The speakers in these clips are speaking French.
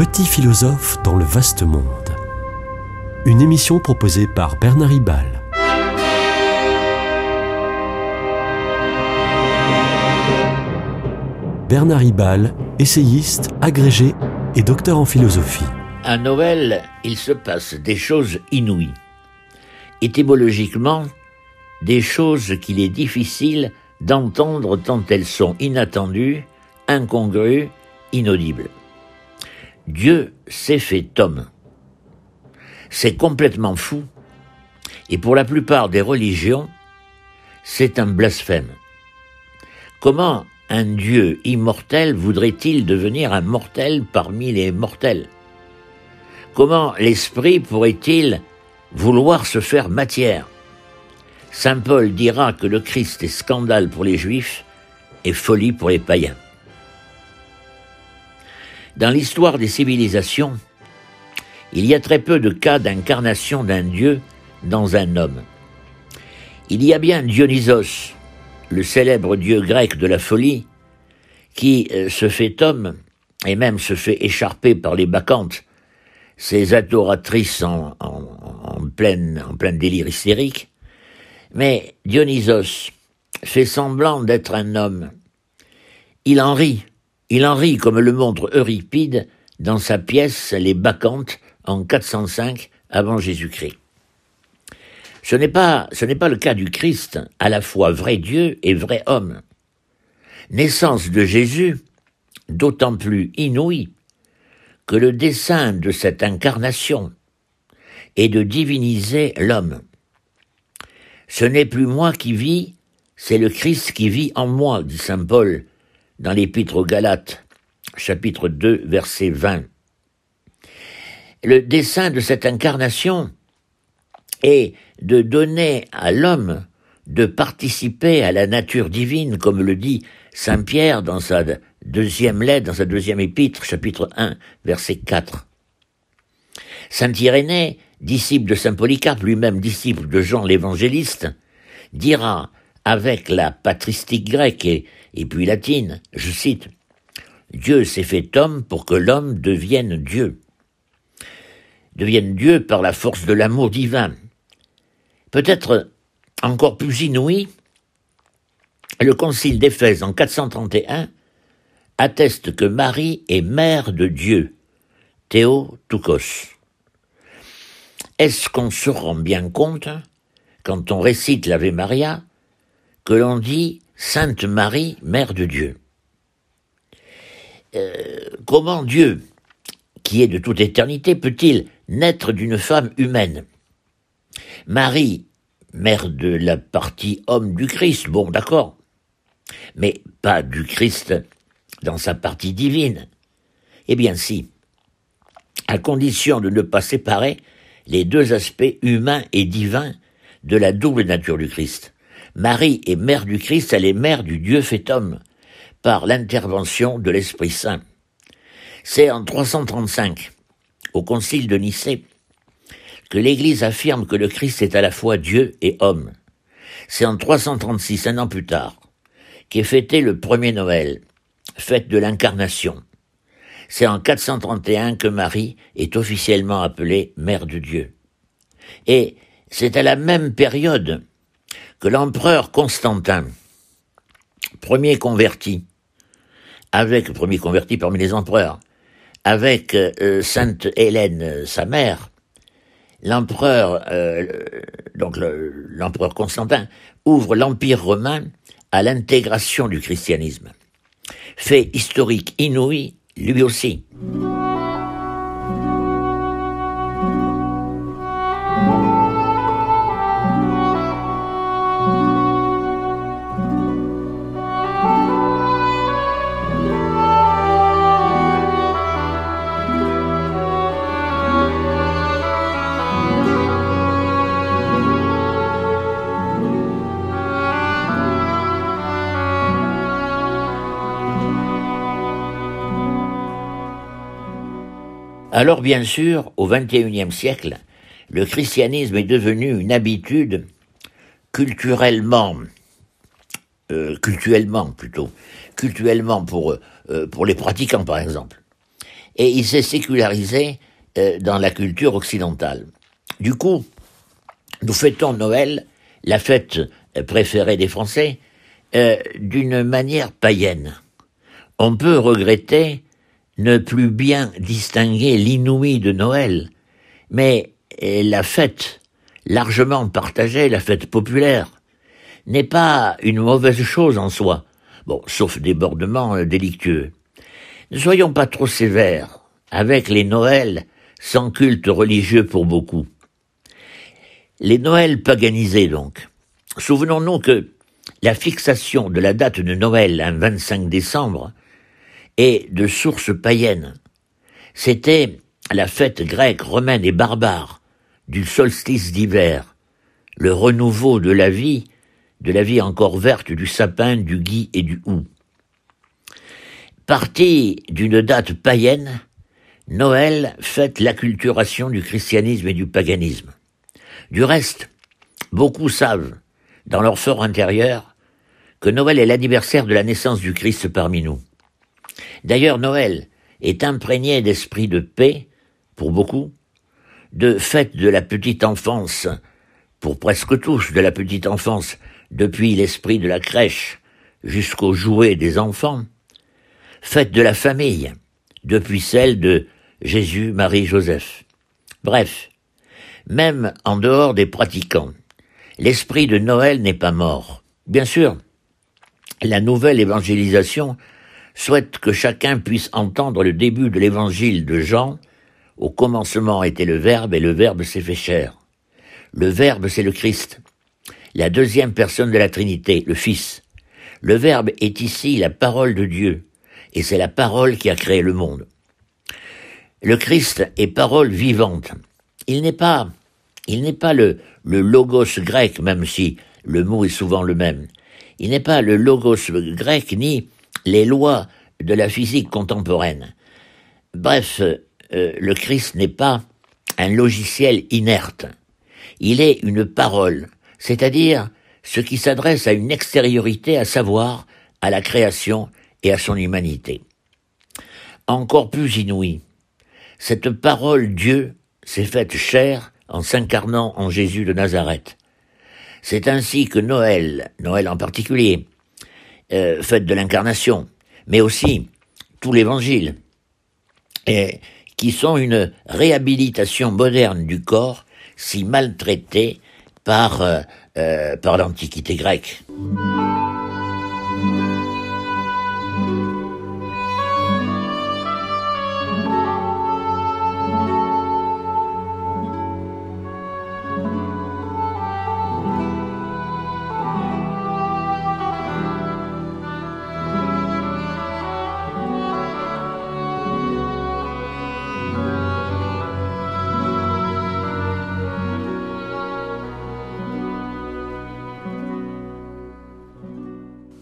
Petit philosophe dans le vaste monde. Une émission proposée par Bernard Ribal. Bernard Ribal, essayiste, agrégé et docteur en philosophie. À Noël, il se passe des choses inouïes. Étymologiquement, des choses qu'il est difficile d'entendre tant elles sont inattendues, incongrues, inaudibles. Dieu s'est fait homme. C'est complètement fou, et pour la plupart des religions, c'est un blasphème. Comment un Dieu immortel voudrait-il devenir un mortel parmi les mortels? Comment l'Esprit pourrait-il vouloir se faire matière? Saint Paul dira que le Christ est scandale pour les Juifs et folie pour les païens. Dans l'histoire des civilisations, il y a très peu de cas d'incarnation d'un Dieu dans un homme. Il y a bien Dionysos, le célèbre dieu grec de la folie, qui euh, se fait homme et même se fait écharper par les bacchantes, ces adoratrices en, pleine, en plein délire hystérique. Mais Dionysos fait semblant d'être un homme. Il en rit, il en rit comme le montre Euripide dans sa pièce Les Bacchantes en 405 avant Jésus-Christ. Ce n'est pas, ce n'est pas le cas du Christ, à la fois vrai Dieu et vrai homme. Naissance de Jésus, d'autant plus inouïe que le dessein de cette incarnation est de diviniser l'homme. Ce n'est plus moi qui vis, c'est le Christ qui vit en moi, dit saint Paul dans l'Épître aux Galates, chapitre 2, verset 20. Le dessein de cette incarnation est de donner à l'homme de participer à la nature divine, comme le dit saint Pierre dans sa deuxième lettre, dans sa deuxième épître, chapitre 1, verset 4. Saint Irénée disciple de saint Polycarpe, lui-même disciple de Jean l'évangéliste, dira avec la patristique grecque et, puis latine, je cite, Dieu s'est fait homme pour que l'homme devienne Dieu. Devienne Dieu par la force de l'amour divin. Peut-être encore plus inouï, le concile d'Éphèse en 431 atteste que Marie est mère de Dieu, Théotokos. Est-ce qu'on se rend bien compte, quand on récite l'Ave Maria, que l'on dit Sainte Marie, Mère de Dieu euh, Comment Dieu, qui est de toute éternité, peut-il naître d'une femme humaine? Marie, mère de la partie homme du Christ, bon d'accord, mais pas du Christ dans sa partie divine. Eh bien si, à condition de ne pas séparer les deux aspects humains et divins de la double nature du Christ. Marie est mère du Christ, elle est mère du Dieu fait homme, par l'intervention de l'Esprit Saint. C'est en 335, au Concile de Nicée, que l'Église affirme que le Christ est à la fois Dieu et homme. C'est en 336, un an plus tard, qu'est fêté le premier Noël, fête de l'incarnation. C'est en 431 que Marie est officiellement appelée Mère de Dieu. Et c'est à la même période que l'empereur Constantin, premier converti, avec premier converti parmi les empereurs, avec euh, Sainte Hélène, sa mère, l'empereur, euh, donc l'empereur Constantin, ouvre l'empire romain à l'intégration du christianisme. Fait historique inouï lui aussi. Alors bien sûr, au XXIe siècle, le christianisme est devenu une habitude culturellement, euh, plutôt, culturellement pour, euh, pour les pratiquants par exemple. et il s'est sécularisé euh, dans la culture occidentale. Du coup, nous fêtons Noël, la fête préférée des Français, euh, d'une manière païenne. On peut regretter ne plus bien distinguer l'inouï de Noël, mais euh, la fête largement partagée, la fête populaire, n'est pas une mauvaise chose en soi, bon, sauf débordement euh, délictueux. Ne soyons pas trop sévères avec les Noëls sans culte religieux pour beaucoup. Les Noëls paganisés donc. Souvenons-nous que la fixation de la date de Noël, un 25 décembre, est de source païenne. C'était la fête grecque, romaine et barbare du solstice d'hiver, le renouveau de la vie, de la vie encore verte du sapin, du gui et du hou. Parti d'une date païenne, Noël fête l'acculturation du christianisme et du paganisme. Du reste, beaucoup savent, dans leur fort intérieur, que Noël est l'anniversaire de la naissance du Christ parmi nous. D'ailleurs, Noël est imprégné d'esprit de paix, pour beaucoup, de fête de la petite enfance, pour presque tous de la petite enfance, depuis l'esprit de la crèche jusqu'au jouet des enfants, fête de la famille, depuis celle de Jésus, Marie, Joseph. Bref, même en dehors des pratiquants, l'esprit de Noël n'est pas mort. Bien sûr, la nouvelle évangélisation souhaite que chacun puisse entendre le début de l'évangile de Jean. Au commencement était le Verbe et le Verbe s'est fait chair. Le Verbe, c'est le Christ, la deuxième personne de la Trinité, le Fils. Le Verbe est ici la parole de Dieu, et c'est la parole qui a créé le monde. Le Christ est parole vivante. Il n'est pas, il n'est pas le, le logos grec, même si le mot est souvent le même. Il n'est pas le logos grec ni les lois de la physique contemporaine. Bref, euh, le Christ n'est pas un logiciel inerte. Il est une parole, c'est-à-dire ce qui s'adresse à une extériorité, à savoir à la création et à son humanité. Encore plus inouï, cette parole Dieu s'est faite chair en s'incarnant en Jésus de Nazareth. C'est ainsi que Noël, Noël en particulier, euh, de l'incarnation, mais aussi tout l'Évangile, et, qui sont une réhabilitation moderne du corps si maltraité par, euh, euh, par l'Antiquité grecque.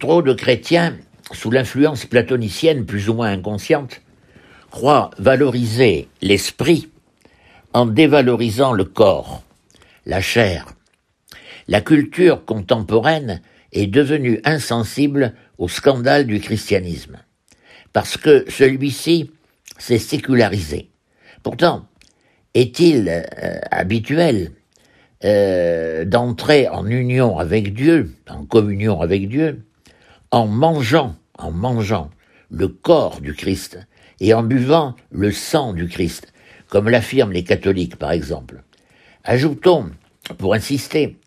Trop de chrétiens, sous l'influence platonicienne plus ou moins inconsciente, croient valoriser l'esprit en dévalorisant le corps, la chair. La culture contemporaine est devenue insensible au scandale du christianisme, parce que celui-ci s'est sécularisé. Pourtant, est-il euh, habituel euh, d'entrer en union avec Dieu, en communion avec Dieu, en mangeant, en mangeant le corps du Christ et en buvant le sang du Christ, comme l'affirment les catholiques par exemple. Ajoutons, pour insister,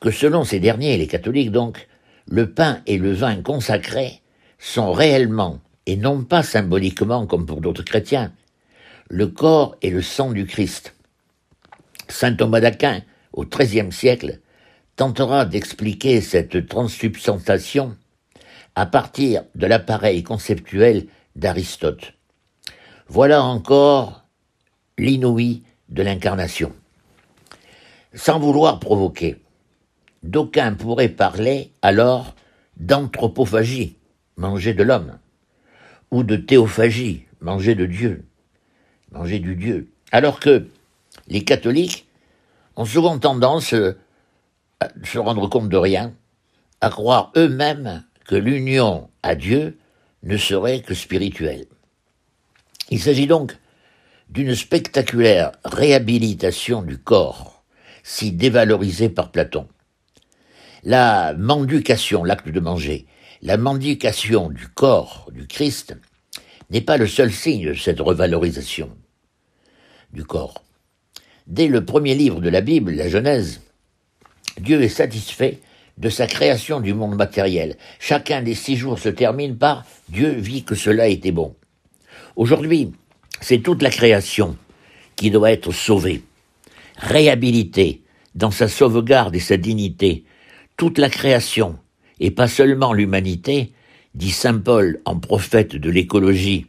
que selon ces derniers, les catholiques donc, le pain et le vin consacrés sont réellement, et non pas symboliquement comme pour d'autres chrétiens, le corps et le sang du Christ. Saint Thomas d'Aquin, au XIIIe siècle, tentera d'expliquer cette transsubstantiation à partir de l'appareil conceptuel d'Aristote. Voilà encore l'inouï de l'incarnation. Sans vouloir provoquer, d'aucuns pourraient parler alors d'anthropophagie, manger de l'homme, ou de théophagie, manger de Dieu, manger du Dieu, alors que les catholiques ont souvent tendance à se rendre compte de rien, à croire eux-mêmes l'union à Dieu ne serait que spirituelle. Il s'agit donc d'une spectaculaire réhabilitation du corps, si dévalorisé par Platon. La mendication, l'acte de manger, la mendication du corps du Christ n'est pas le seul signe de cette revalorisation du corps. Dès le premier livre de la Bible, la Genèse, Dieu est satisfait de sa création du monde matériel. Chacun des six jours se termine par Dieu vit que cela était bon. Aujourd'hui, c'est toute la création qui doit être sauvée, réhabilitée dans sa sauvegarde et sa dignité. Toute la création, et pas seulement l'humanité, dit Saint Paul en prophète de l'écologie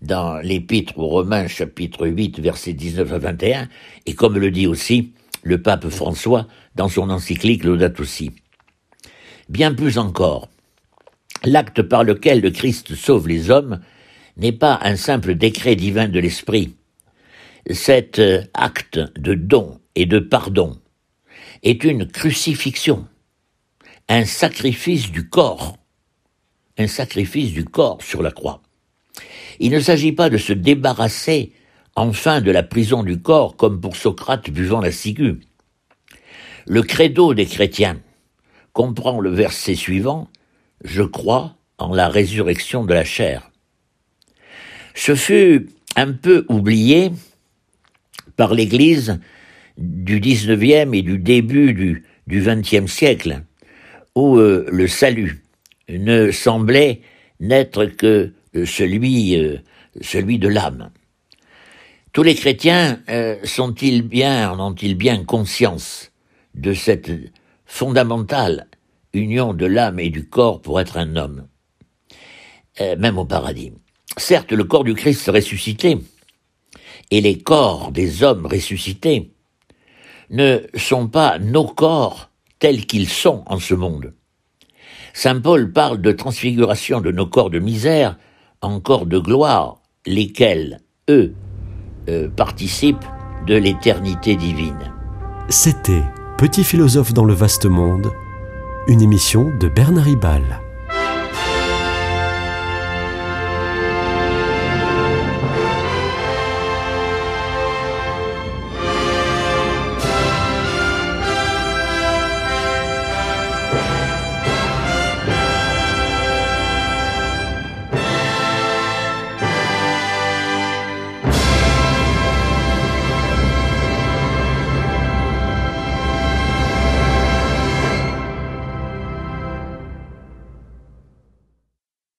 dans l'épître aux Romains chapitre 8 versets 19 à 21, et comme le dit aussi le pape François dans son encyclique Laudato Si. Bien plus encore, l'acte par lequel le Christ sauve les hommes n'est pas un simple décret divin de l'Esprit. Cet acte de don et de pardon est une crucifixion, un sacrifice du corps, un sacrifice du corps sur la croix. Il ne s'agit pas de se débarrasser enfin de la prison du corps comme pour Socrate buvant la ciguë. Le credo des chrétiens comprend le verset suivant Je crois en la résurrection de la chair. Ce fut un peu oublié par l'Église du XIXe et du début du, du XXe siècle, où euh, le salut ne semblait n'être que euh, celui, euh, celui de l'âme. Tous les chrétiens sont-ils bien, ont-ils bien conscience de cette fondamentale union de l'âme et du corps pour être un homme, même au paradis Certes, le corps du Christ ressuscité et les corps des hommes ressuscités ne sont pas nos corps tels qu'ils sont en ce monde. Saint Paul parle de transfiguration de nos corps de misère en corps de gloire, lesquels, eux, euh, participent de l'éternité divine. C'était Petit philosophe dans le vaste monde, une émission de Bernard Ribal.